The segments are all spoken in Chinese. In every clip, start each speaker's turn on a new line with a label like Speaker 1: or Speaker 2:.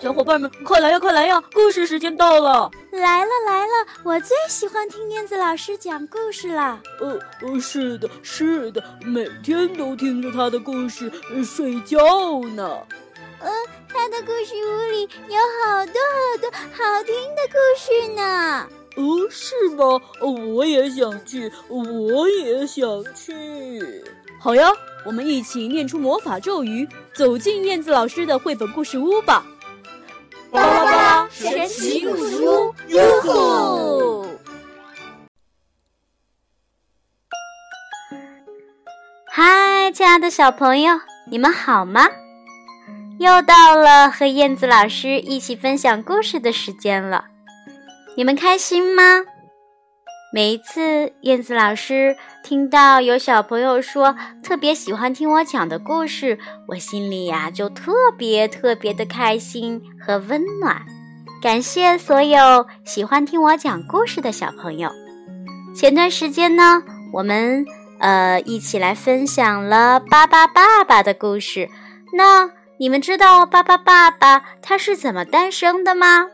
Speaker 1: 小伙伴们，快来呀，快来呀！故事时间到了！
Speaker 2: 来了来了，我最喜欢听燕子老师讲故事了。
Speaker 1: 呃呃，是的，是的，每天都听着他的故事睡觉呢。
Speaker 2: 嗯，他的故事屋里有好多好多好听的故事呢。
Speaker 1: 哦，是吗？我也想去，我也想去。好呀，我们一起念出魔法咒语，走进燕子老师的绘本故事屋吧。
Speaker 3: 巴拉巴神奇故事屋，哟吼！
Speaker 4: 嗨，亲爱的小朋友，你们好吗？又到了和燕子老师一起分享故事的时间了，你们开心吗？每一次燕子老师听到有小朋友说特别喜欢听我讲的故事，我心里呀就特别特别的开心和温暖。感谢所有喜欢听我讲故事的小朋友。前段时间呢，我们呃一起来分享了巴巴爸爸的故事。那你们知道巴巴爸爸他是怎么诞生的吗？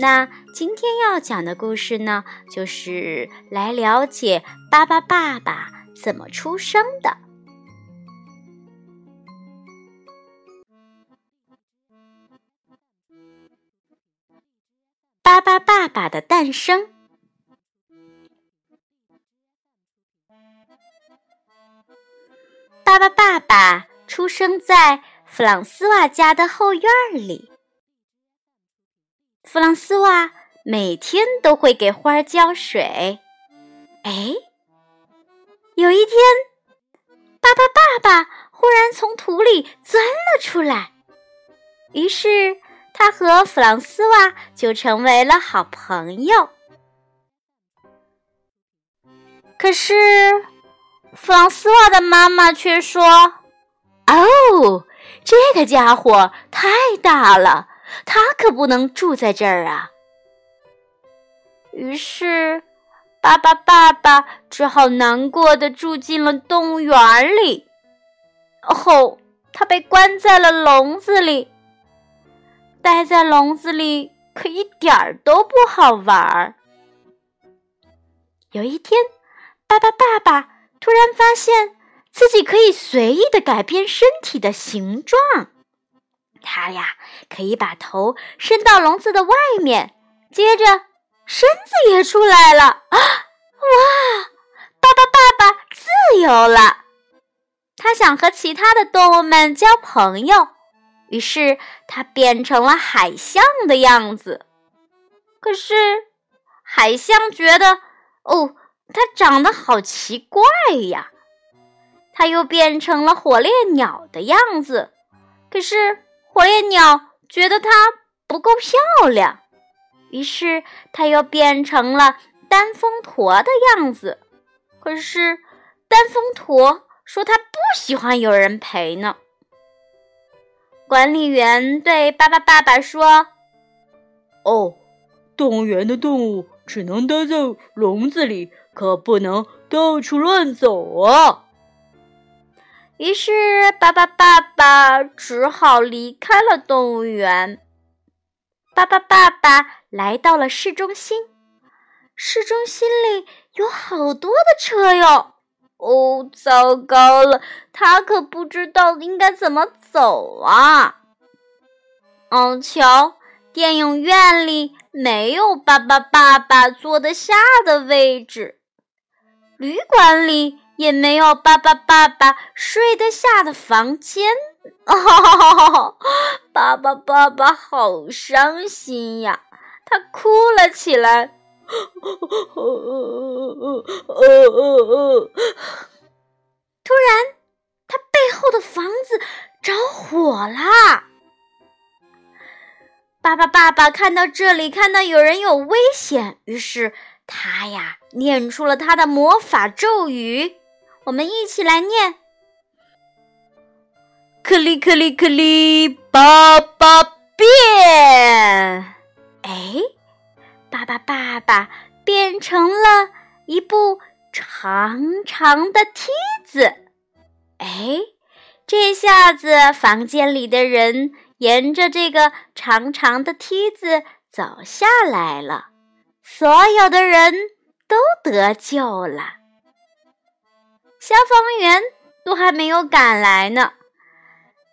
Speaker 4: 那今天要讲的故事呢，就是来了解巴巴爸爸怎么出生的。巴巴爸爸的诞生。巴巴爸爸出生在。弗朗斯瓦家的后院里，弗朗斯瓦每天都会给花儿浇水。哎，有一天，巴巴爸爸忽然从土里钻了出来，于是他和弗朗斯瓦就成为了好朋友。可是，弗朗斯瓦的妈妈却说：“哦。”这个家伙太大了，他可不能住在这儿啊。于是，巴巴爸爸只好难过的住进了动物园里。后，他被关在了笼子里。待在笼子里可一点儿都不好玩儿。有一天，巴巴爸爸突然发现。自己可以随意的改变身体的形状，他呀可以把头伸到笼子的外面，接着身子也出来了啊！哇，爸爸爸爸自由了。他想和其他的动物们交朋友，于是他变成了海象的样子。可是海象觉得，哦，它长得好奇怪呀。它又变成了火烈鸟的样子，可是火烈鸟觉得它不够漂亮，于是它又变成了单峰驼的样子。可是单峰驼说它不喜欢有人陪呢。管理员对巴巴爸爸说：“
Speaker 1: 哦，动物园的动物只能待在笼子里，可不能到处乱走啊。”
Speaker 4: 于是，巴巴爸爸只好离开了动物园。巴巴爸爸来到了市中心，市中心里有好多的车哟。哦，糟糕了，他可不知道应该怎么走啊！哦，瞧，电影院里没有巴巴爸爸坐得下的位置，旅馆里。也没有爸爸爸爸睡得下的房间，哦，爸爸爸爸好伤心呀，他哭了起来。突然，他背后的房子着火啦！爸爸爸爸看到这里，看到有人有危险，于是他呀念出了他的魔法咒语。我们一起来念：克里克里克里，爸爸变！哎，爸爸爸爸变成了一部长长的梯子。哎，这下子房间里的人沿着这个长长的梯子走下来了，所有的人都得救了。消防员都还没有赶来呢。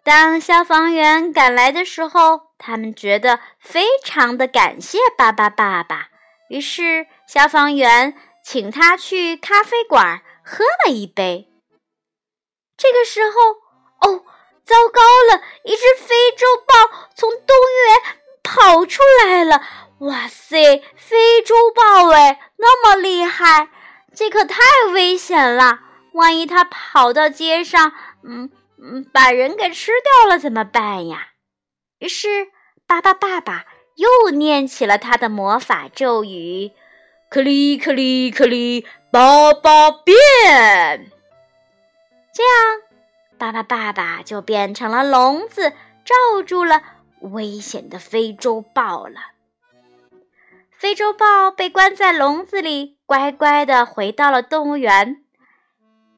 Speaker 4: 当消防员赶来的时候，他们觉得非常的感谢巴巴爸爸，于是消防员请他去咖啡馆喝了一杯。这个时候，哦，糟糕了！一只非洲豹从动物园跑出来了！哇塞，非洲豹哎，那么厉害，这可太危险了！万一它跑到街上，嗯嗯，把人给吃掉了怎么办呀？于是，巴巴爸爸又念起了他的魔法咒语：“克里克里克里，巴巴变。”这样，巴巴爸爸就变成了笼子，罩住了危险的非洲豹了。非洲豹被关在笼子里，乖乖的回到了动物园。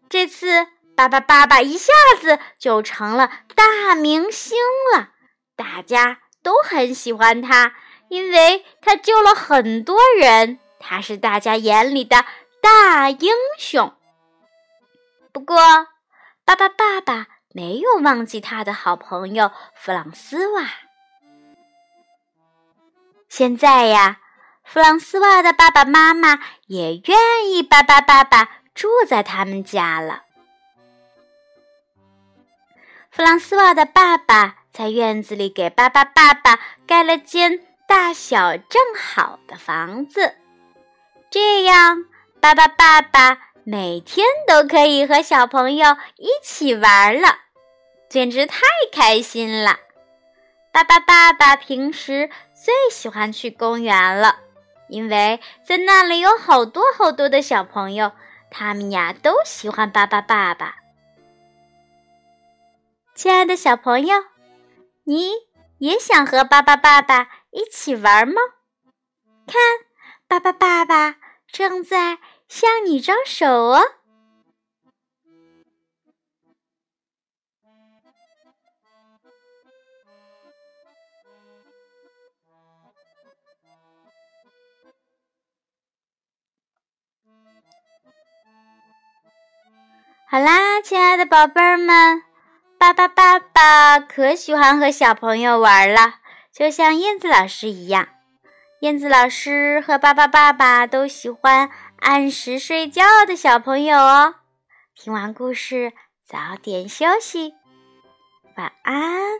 Speaker 4: 这次，巴巴爸爸一下子就成了大明星了，大家都很喜欢他，因为他救了很多人，他是大家眼里的大英雄。不过，巴巴爸爸没有忘记他的好朋友弗朗斯瓦。现在呀，弗朗斯瓦的爸爸妈妈也愿意巴巴爸爸。住在他们家了。弗朗斯瓦的爸爸在院子里给巴巴爸爸盖了间大小正好的房子，这样巴巴爸爸每天都可以和小朋友一起玩了，简直太开心了。巴巴爸爸平时最喜欢去公园了，因为在那里有好多好多的小朋友。他们呀都喜欢巴巴爸爸。亲爱的小朋友，你也想和巴巴爸爸一起玩吗？看，巴巴爸爸正在向你招手哦。好啦，亲爱的宝贝儿们，巴巴爸爸可喜欢和小朋友玩了，就像燕子老师一样。燕子老师和巴巴爸爸都喜欢按时睡觉的小朋友哦。听完故事，早点休息，晚安。